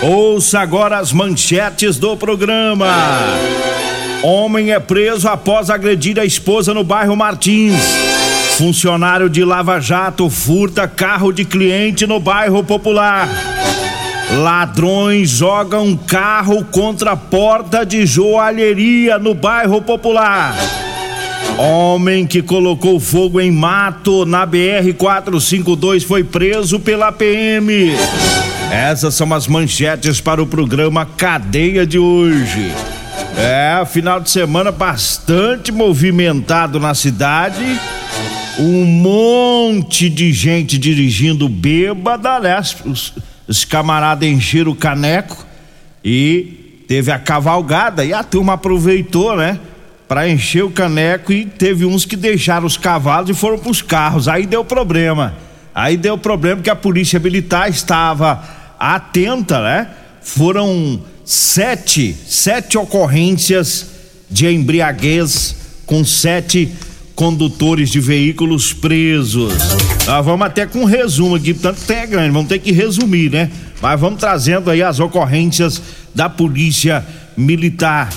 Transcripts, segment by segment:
Ouça agora as manchetes do programa. Homem é preso após agredir a esposa no bairro Martins. Funcionário de Lava Jato furta carro de cliente no bairro Popular. Ladrões jogam carro contra porta de joalheria no bairro Popular. Homem que colocou fogo em mato na BR 452 foi preso pela PM. Essas são as manchetes para o programa Cadeia de hoje. É, final de semana bastante movimentado na cidade. Um monte de gente dirigindo bêbada, né? Os, os camaradas encheram o caneco e teve a cavalgada e a turma aproveitou, né? Para encher o caneco e teve uns que deixaram os cavalos e foram para os carros. Aí deu problema. Aí deu problema porque a polícia militar estava atenta, né? Foram sete, sete ocorrências de embriaguez com sete condutores de veículos presos. Nós vamos até com um resumo aqui, tanto que é grande, vamos ter que resumir, né? Mas vamos trazendo aí as ocorrências da Polícia Militar.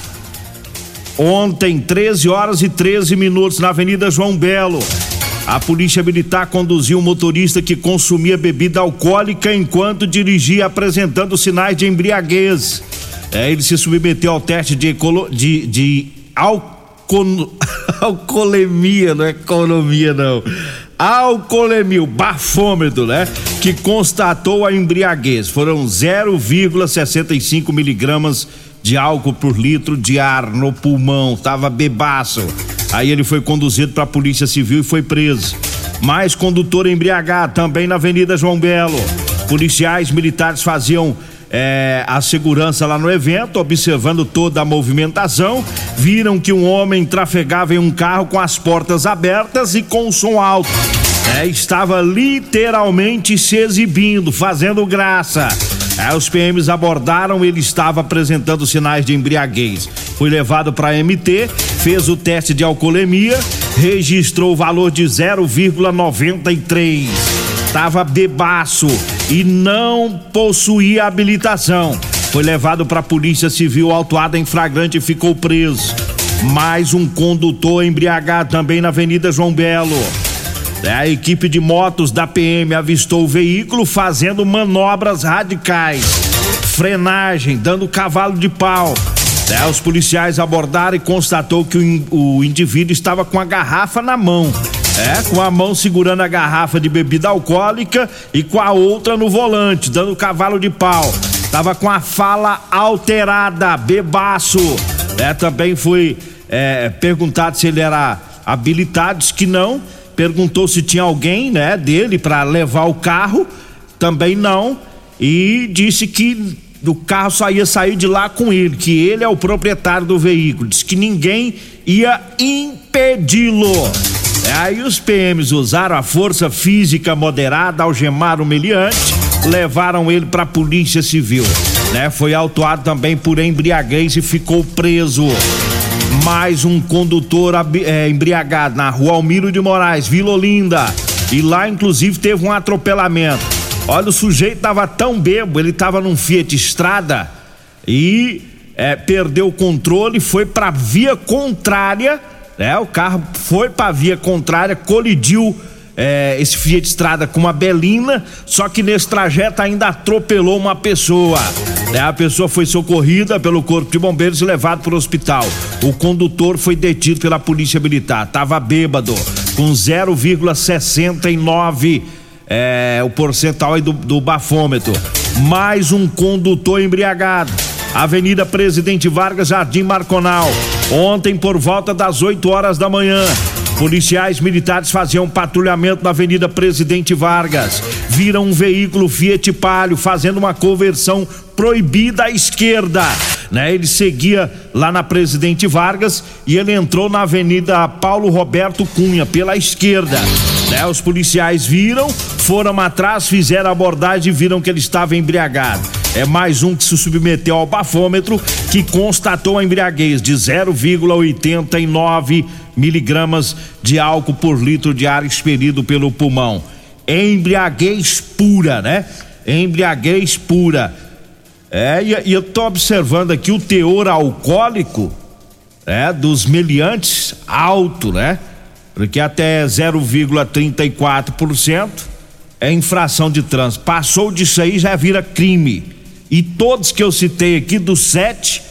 Ontem, 13 horas e 13 minutos, na Avenida João Belo. A polícia militar conduziu um motorista que consumia bebida alcoólica enquanto dirigia, apresentando sinais de embriaguez. É, ele se submeteu ao teste de, ecolo, de, de alco, alcoolemia, não é economia não. Alcoolemia, o bafômetro, né? Que constatou a embriaguez. Foram 0,65 miligramas de álcool por litro de ar no pulmão. Tava bebaço. Aí ele foi conduzido para a Polícia Civil e foi preso. Mais condutor embriagado também na Avenida João Belo. Policiais militares faziam é, a segurança lá no evento, observando toda a movimentação, viram que um homem trafegava em um carro com as portas abertas e com som alto. É, estava literalmente se exibindo, fazendo graça. É, os PMs abordaram, ele estava apresentando sinais de embriaguez. Foi levado para MT, fez o teste de alcoolemia, registrou o valor de 0,93. Tava bebaço e não possuía habilitação. Foi levado para a Polícia Civil, autuado em flagrante e ficou preso. Mais um condutor embriagado também na Avenida João Belo. É, a equipe de motos da PM avistou o veículo fazendo manobras radicais, frenagem, dando cavalo de pau. É, os policiais abordaram e constatou que o, indivíduo estava com a garrafa na mão. É, com a mão segurando a garrafa de bebida alcoólica e com a outra no volante, dando cavalo de pau. Tava com a fala alterada, bebaço. É, também foi é, perguntado se ele era habilitado, disse que não perguntou se tinha alguém, né, dele para levar o carro, também não, e disse que o carro só ia sair de lá com ele, que ele é o proprietário do veículo, disse que ninguém ia impedi-lo. É, aí os PMs usaram a força física moderada, algemaram o meliante, levaram ele para a polícia civil. Né? Foi autuado também por embriaguez e ficou preso mais um condutor é, embriagado na rua Almiro de Moraes, Vila Olinda. E lá, inclusive, teve um atropelamento. Olha, o sujeito tava tão bebo, ele tava num Fiat Estrada e é, perdeu o controle, foi para via contrária, né? O carro foi para via contrária, colidiu é, esse Fiat Estrada com uma Belina, só que nesse trajeto ainda atropelou uma pessoa. Né? A pessoa foi socorrida pelo Corpo de Bombeiros e levado para o hospital. O condutor foi detido pela Polícia Militar. Tava bêbado, com 0,69 é, o percentual do, do bafômetro. Mais um condutor embriagado. Avenida Presidente Vargas, Jardim Marconal. Ontem, por volta das 8 horas da manhã, policiais militares faziam patrulhamento na Avenida Presidente Vargas. Viram um veículo Fiat Palio fazendo uma conversão proibida à esquerda. Né? Ele seguia lá na Presidente Vargas e ele entrou na Avenida Paulo Roberto Cunha pela esquerda. Né? Os policiais viram, foram atrás, fizeram a abordagem e viram que ele estava embriagado. É mais um que se submeteu ao bafômetro que constatou a embriaguez de 0,89 miligramas de álcool por litro de ar expelido pelo pulmão. Embriaguez pura, né? Embriaguez pura. É, e, e eu tô observando aqui o teor alcoólico é, dos meliantes alto, né? porque até 0,34% é infração de trânsito. Passou disso aí já vira crime. E todos que eu citei aqui, dos sete,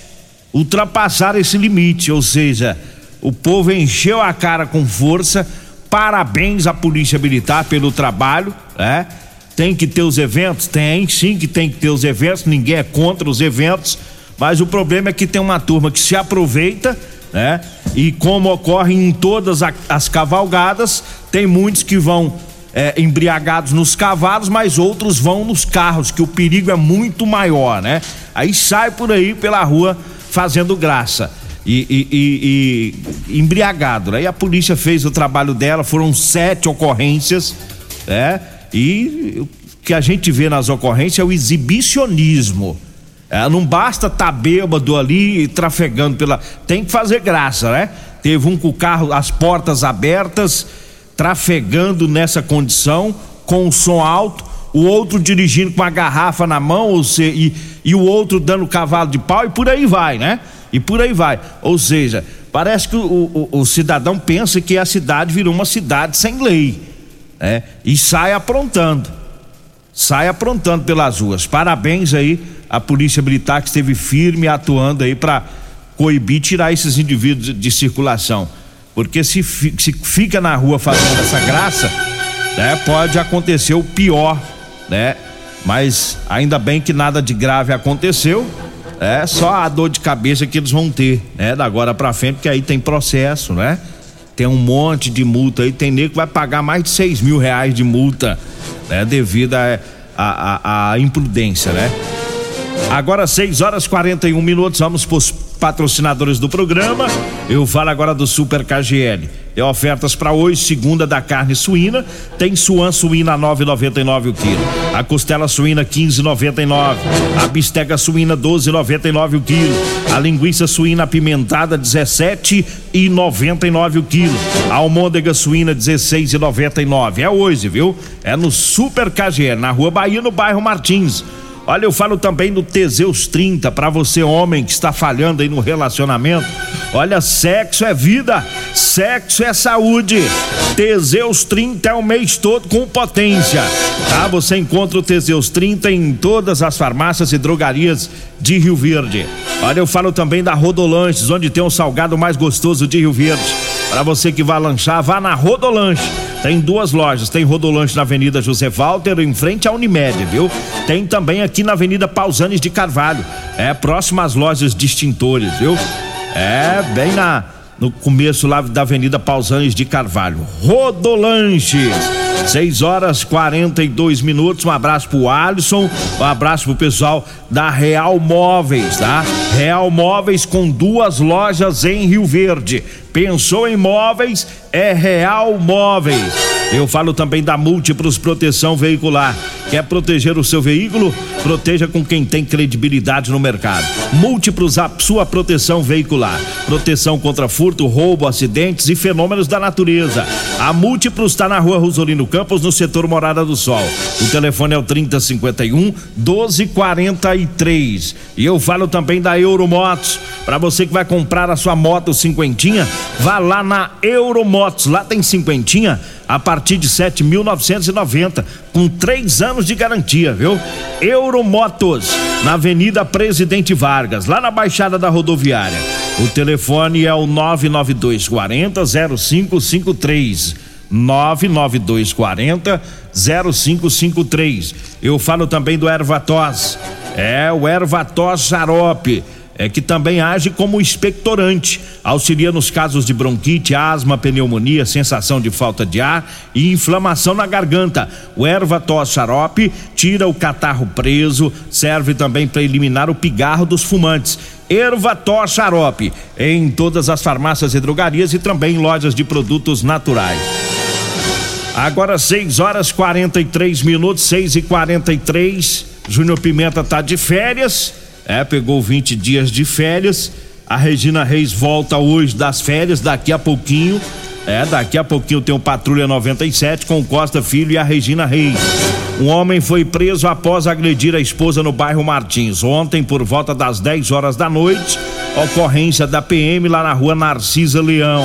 ultrapassaram esse limite. Ou seja, o povo encheu a cara com força. Parabéns à Polícia Militar pelo trabalho, né? Tem que ter os eventos? Tem, sim que tem que ter os eventos, ninguém é contra os eventos, mas o problema é que tem uma turma que se aproveita né? E como ocorre em todas as cavalgadas, tem muitos que vão é, embriagados nos cavalos, mas outros vão nos carros, que o perigo é muito maior, né? Aí sai por aí pela rua fazendo graça. E, e, e, e embriagado, né? E a polícia fez o trabalho dela, foram sete ocorrências, né? E o que a gente vê nas ocorrências é o exibicionismo é, não basta estar tá bêbado ali trafegando pela. Tem que fazer graça, né? Teve um com o carro, as portas abertas, trafegando nessa condição, com o som alto, o outro dirigindo com a garrafa na mão, ou se, e, e o outro dando cavalo de pau, e por aí vai, né? E por aí vai. Ou seja, parece que o, o, o cidadão pensa que a cidade virou uma cidade sem lei, né? E sai aprontando. Sai aprontando pelas ruas. Parabéns aí a Polícia Militar que esteve firme atuando aí para coibir, tirar esses indivíduos de circulação. Porque se, se fica na rua fazendo essa graça, né, pode acontecer o pior, né? Mas ainda bem que nada de grave aconteceu. É só a dor de cabeça que eles vão ter, né? Da agora para frente, porque aí tem processo, né? Tem um monte de multa aí, tem nego que vai pagar mais de seis mil reais de multa, né? Devido a, a, a, a imprudência, né? Agora 6 horas 41 minutos, vamos para os patrocinadores do programa. Eu falo agora do Super KGL. É ofertas para hoje, segunda da carne suína, tem suan suína 9,99 o quilo. A costela suína 15,99. A bisteca suína 12,99 o quilo. A linguiça suína apimentada 17,99 o quilo. A almôndega suína 16,99. É hoje, viu? É no Super KGL, na Rua Bahia, no bairro Martins. Olha, eu falo também do Teseus 30 para você homem que está falhando aí no relacionamento. Olha, sexo é vida, sexo é saúde. Teseus 30 é o mês todo com potência. Tá? Você encontra o Teseus 30 em todas as farmácias e drogarias de Rio Verde. Olha, eu falo também da Rodolanches, onde tem o salgado mais gostoso de Rio Verde. Para você que vai lanchar, vá na Rodolanche. Tem duas lojas, tem Rodolanche na Avenida José Walter, em frente à Unimed, viu? Tem também aqui na Avenida Pausanes de Carvalho, é próximo às lojas de extintores, viu? É, bem na no começo lá da Avenida Pausanes de Carvalho. Rodolanches. 6 horas 42 minutos. Um abraço pro Alisson, um abraço pro pessoal da Real Móveis, tá? Real Móveis com duas lojas em Rio Verde. Pensou em móveis? É Real Móveis. Eu falo também da Múltiplos Proteção Veicular. Quer proteger o seu veículo? Proteja com quem tem credibilidade no mercado. Múltiplos a sua proteção veicular. Proteção contra furto, roubo, acidentes e fenômenos da natureza. A Múltiplos está na rua Rosolino Campos, no setor Morada do Sol. O telefone é o 3051 1243. E eu falo também da Euromotos. Para você que vai comprar a sua moto cinquentinha, vá lá na Euromotos. Lá tem cinquentinha a partir de 7.990, com três anos de garantia, viu? Euromotos, na Avenida Presidente Vargas, lá na Baixada da Rodoviária. O telefone é o 99240 0553. 99240 0553. Eu falo também do Ervatos. É o Ervatos Xarope é que também age como expectorante, auxilia nos casos de bronquite, asma, pneumonia, sensação de falta de ar e inflamação na garganta. O erva tos xarope tira o catarro preso, serve também para eliminar o pigarro dos fumantes. Ervator Xarope, em todas as farmácias e drogarias e também em lojas de produtos naturais. Agora 6 horas 43 minutos, 6 e 43 Júnior Pimenta tá de férias é, pegou 20 dias de férias. A Regina Reis volta hoje das férias, daqui a pouquinho. É, daqui a pouquinho tem o Patrulha 97 com Costa Filho e a Regina Reis. Um homem foi preso após agredir a esposa no bairro Martins. Ontem, por volta das 10 horas da noite, ocorrência da PM lá na rua Narcisa Leão.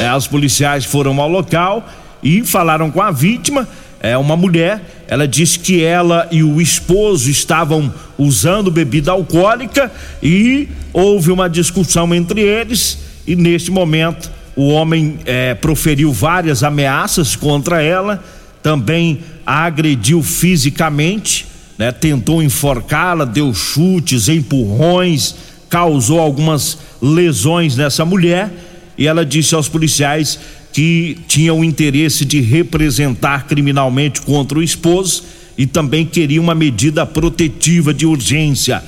É, os policiais foram ao local e falaram com a vítima é uma mulher, ela disse que ela e o esposo estavam usando bebida alcoólica e houve uma discussão entre eles e neste momento o homem é, proferiu várias ameaças contra ela, também a agrediu fisicamente, né, tentou enforcá-la, deu chutes, empurrões, causou algumas lesões nessa mulher e ela disse aos policiais que tinha o interesse de representar criminalmente contra o esposo e também queria uma medida protetiva de urgência.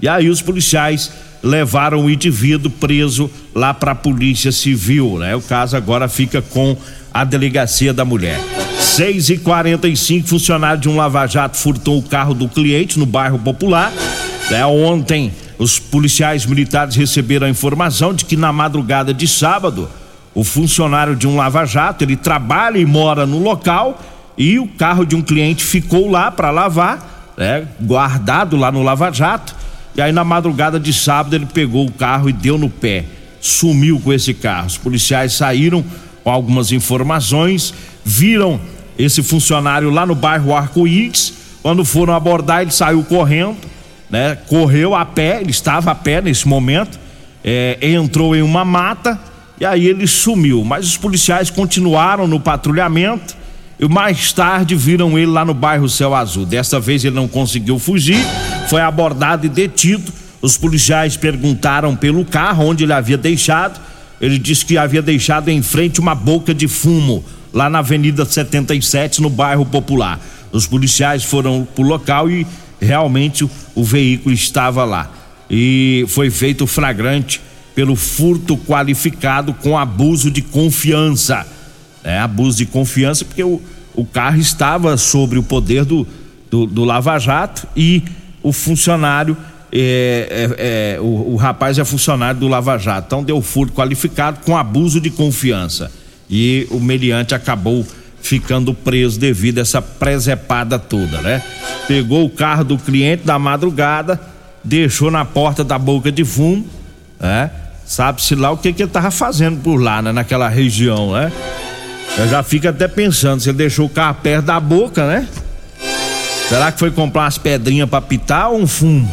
E aí os policiais levaram o indivíduo preso lá para a Polícia Civil, né? O caso agora fica com a delegacia da mulher. 6 e 45 funcionário de um lava-jato furtou o carro do cliente no bairro Popular. Né? Ontem, os policiais militares receberam a informação de que na madrugada de sábado o funcionário de um lava-jato, ele trabalha e mora no local e o carro de um cliente ficou lá para lavar, né, guardado lá no lava-jato. E aí na madrugada de sábado ele pegou o carro e deu no pé, sumiu com esse carro. Os policiais saíram com algumas informações, viram esse funcionário lá no bairro Arco-Íris. Quando foram abordar, ele saiu correndo, né? Correu a pé, ele estava a pé nesse momento, é, entrou em uma mata e aí ele sumiu. Mas os policiais continuaram no patrulhamento e mais tarde viram ele lá no bairro Céu Azul. Dessa vez ele não conseguiu fugir, foi abordado e detido. Os policiais perguntaram pelo carro onde ele havia deixado. Ele disse que havia deixado em frente uma boca de fumo, lá na Avenida 77, no bairro Popular. Os policiais foram pro local e realmente o, o veículo estava lá. E foi feito flagrante pelo furto qualificado com abuso de confiança. É, abuso de confiança, porque o, o carro estava sobre o poder do, do, do Lava Jato e o funcionário, é, é, é, o, o rapaz é funcionário do Lava Jato. Então deu furto qualificado com abuso de confiança. E o meliante acabou ficando preso devido a essa presepada toda, né? Pegou o carro do cliente da madrugada, deixou na porta da boca de fumo, né? Sabe-se lá o que, que ele tava fazendo por lá, né? Naquela região, né? Eu já fico até pensando, se ele deixou o carro perto da boca, né? Será que foi comprar umas pedrinhas pra pitar ou um fumo?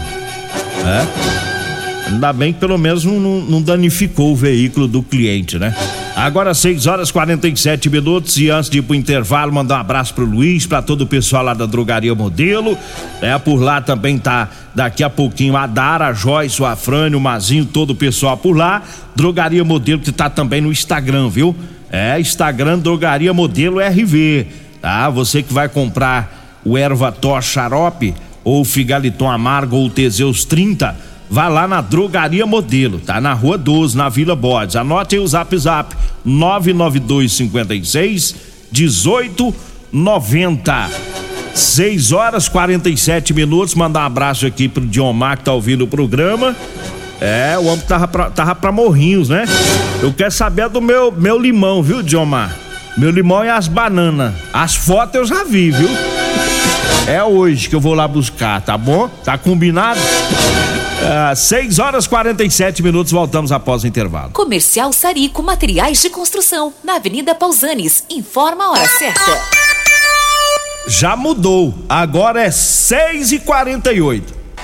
É? Ainda bem que pelo menos não, não danificou o veículo do cliente, né? Agora 6 horas 47 minutos e antes de ir pro intervalo, mandar um abraço pro Luiz, para todo o pessoal lá da Drogaria Modelo. É, por lá também tá daqui a pouquinho a Dara, a Joyce, o Afrânio, o Mazinho, todo o pessoal por lá. Drogaria Modelo que tá também no Instagram, viu? É, Instagram Drogaria Modelo RV, tá? Você que vai comprar o Erva Tor Xarope ou Figaliton Amargo ou Teseus 30 Vá lá na Drogaria Modelo, tá na Rua 12, na Vila Borges. Anote aí o Zap Zap 99256 1890. 6 horas 47 minutos. Mandar um abraço aqui pro Diomar que tá ouvindo o programa. É, o homem tava pra, tava pra morrinhos, né? Eu quero saber do meu, meu limão, viu, Diomar? Meu limão e as bananas. As fotos eu já vi, viu? É hoje que eu vou lá buscar, tá bom? Tá combinado? Uh, 6 horas 47 minutos, voltamos após o intervalo. Comercial Sarico Materiais de Construção, na Avenida Pausanes. Informa a hora certa. Já mudou, agora é 6 e 48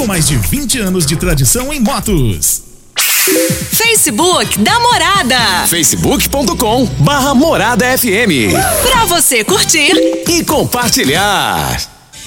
com mais de 20 anos de tradição em motos. Facebook da Morada. facebook.com barra Morada FM. Pra você curtir e compartilhar.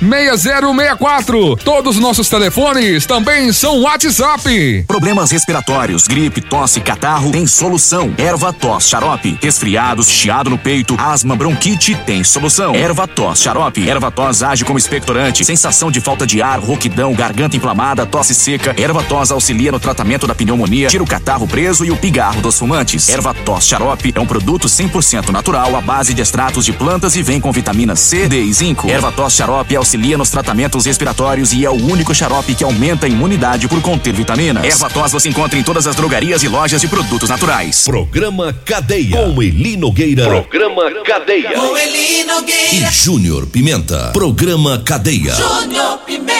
6064. Todos os nossos telefones também são WhatsApp. Problemas respiratórios, gripe, tosse, catarro, tem solução. Erva tos, xarope. Resfriados, chiado no peito, asma, bronquite, tem solução. Erva tos, xarope. Erva tos age como expectorante. Sensação de falta de ar, rouquidão, garganta inflamada, tosse seca. Erva tos auxilia no tratamento da pneumonia, tira o catarro preso e o pigarro dos fumantes. Erva tos xarope é um produto 100% natural à base de extratos de plantas e vem com vitamina C, D e zinco. Erva tos xarope auxilia nos tratamentos respiratórios e é o único xarope que aumenta a imunidade por conter vitaminas. Erva tos você encontra em todas as drogarias e lojas de produtos naturais. Programa Cadeia. Com Eli Nogueira. Programa Cadeia. com Eli Nogueira. E Júnior Pimenta. Programa Cadeia. Júnior Pimenta.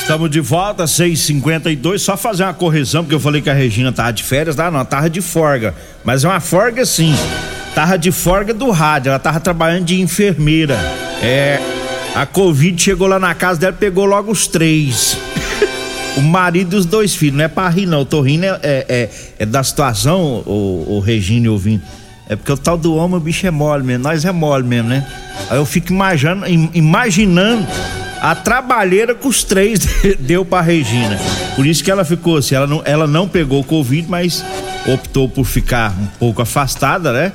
Estamos de volta, 6h52. Só fazer uma correção, porque eu falei que a Regina tava de férias. Ah, não, tava de forga. Mas é uma forga sim. Tava de forga do rádio, ela tava trabalhando de enfermeira. É. A Covid chegou lá na casa dela pegou logo os três. o marido e os dois filhos. Não é pra rir, não. Eu tô rindo é, é, é, é da situação, o, o Regine ouvindo. É porque o tal do homem, o bicho é mole mesmo. Nós é mole mesmo, né? Aí eu fico imaginando, imaginando a trabalheira com os três deu pra Regina. Por isso que ela ficou assim, ela não, ela não pegou Covid, mas optou por ficar um pouco afastada, né?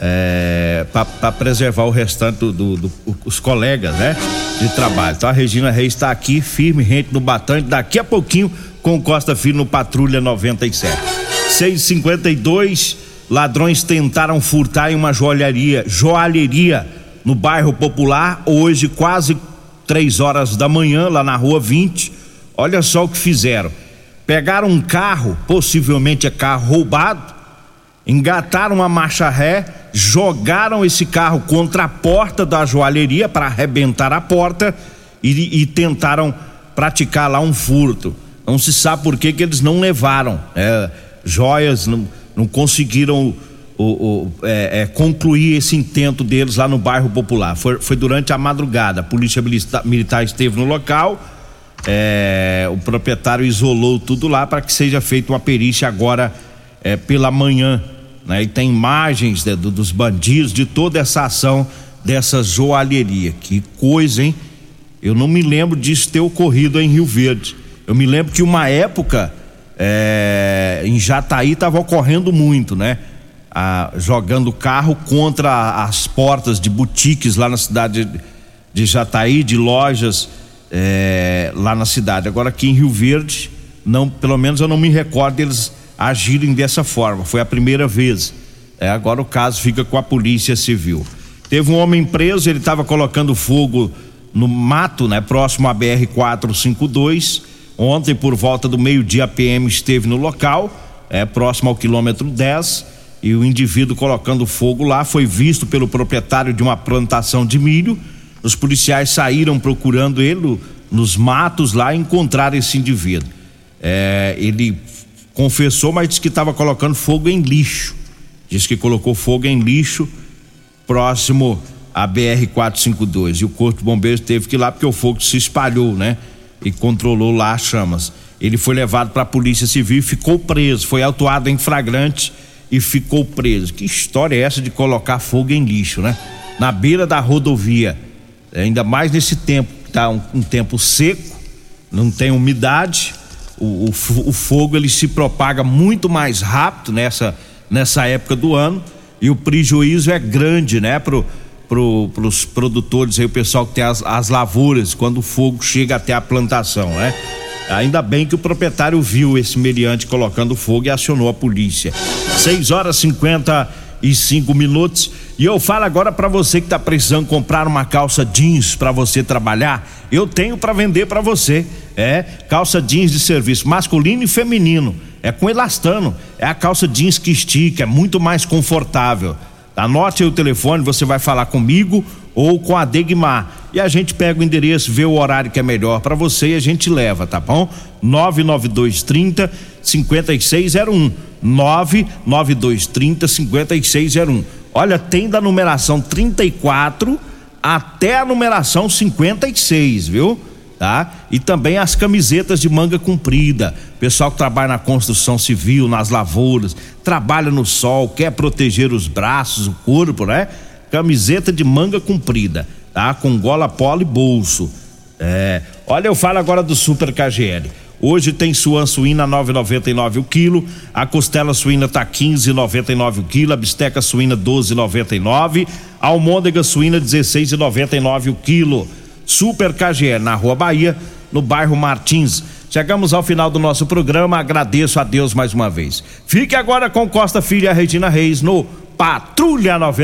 É, para preservar o restante dos do, do, colegas, né? De trabalho. Então a Regina Reis está aqui, firme, rente no batante, daqui a pouquinho com Costa Filho no Patrulha 97. 652 ladrões tentaram furtar em uma joalheria, joalheria no bairro Popular, hoje quase três horas da manhã, lá na rua 20. Olha só o que fizeram. Pegaram um carro, possivelmente é carro roubado, engataram uma marcha ré, jogaram esse carro contra a porta da joalheria para arrebentar a porta e, e, tentaram praticar lá um furto. Não se sabe por que, que eles não levaram é, joias, não, não conseguiram o, o, é, é, concluir esse intento deles lá no bairro Popular. Foi, foi durante a madrugada. A polícia militar esteve no local. É, o proprietário isolou tudo lá para que seja feita uma perícia agora é, pela manhã. Né? E tem imagens né, do, dos bandidos, de toda essa ação dessa joalheria. Que coisa, hein? Eu não me lembro disso ter ocorrido em Rio Verde. Eu me lembro que uma época é, em Jataí estava ocorrendo muito, né? ah, jogando carro contra as portas de boutiques lá na cidade de, de Jataí, de lojas é, lá na cidade. Agora aqui em Rio Verde, não, pelo menos eu não me recordo deles agirem dessa forma. Foi a primeira vez. É, agora o caso fica com a polícia civil. Teve um homem preso, ele estava colocando fogo no mato, né, próximo à BR 452. Ontem, por volta do meio-dia, a PM esteve no local, é próximo ao quilômetro 10 e o indivíduo colocando fogo lá foi visto pelo proprietário de uma plantação de milho. Os policiais saíram procurando ele nos matos lá e encontraram esse indivíduo. É, ele confessou, mas disse que estava colocando fogo em lixo. Diz que colocou fogo em lixo próximo à BR 452 e o corpo de bombeiros teve que ir lá porque o fogo se espalhou, né? E controlou lá as chamas. Ele foi levado para a Polícia Civil e ficou preso, foi autuado em flagrante e ficou preso. Que história é essa de colocar fogo em lixo, né? Na beira da rodovia, ainda mais nesse tempo que tá um, um tempo seco, não tem umidade, o, o, o, fogo ele se propaga muito mais rápido nessa nessa época do ano e o prejuízo é grande, né, pro pro, pros produtores aí, o pessoal que tem as, as lavouras, quando o fogo chega até a plantação, né? Ainda bem que o proprietário viu esse meliante colocando fogo e acionou a polícia. 6 horas 55 minutos. E eu falo agora para você que está precisando comprar uma calça jeans para você trabalhar, eu tenho para vender para você. É calça jeans de serviço masculino e feminino. É com elastano. É a calça jeans que estica, é muito mais confortável. Anote aí o telefone, você vai falar comigo ou com a Degmar. E a gente pega o endereço, vê o horário que é melhor para você e a gente leva, tá bom? 99230 5601. 99230 5601. Olha, tem da numeração 34 até a numeração 56, viu? Tá? E também as camisetas de manga comprida. Pessoal que trabalha na construção civil, nas lavouras, trabalha no sol, quer proteger os braços, o corpo, né? Camiseta de manga comprida, tá? Com gola polo e bolso. É. Olha, eu falo agora do Super KGL. Hoje tem suan suína 9,99 o quilo, a costela suína tá 15,99 o quilo, a bisteca suína 12,99, a almôndega suína 16,99 o quilo. Super KGL na Rua Bahia, no bairro Martins. Chegamos ao final do nosso programa, agradeço a Deus mais uma vez. Fique agora com Costa Filha Regina Reis no Patrulha 90.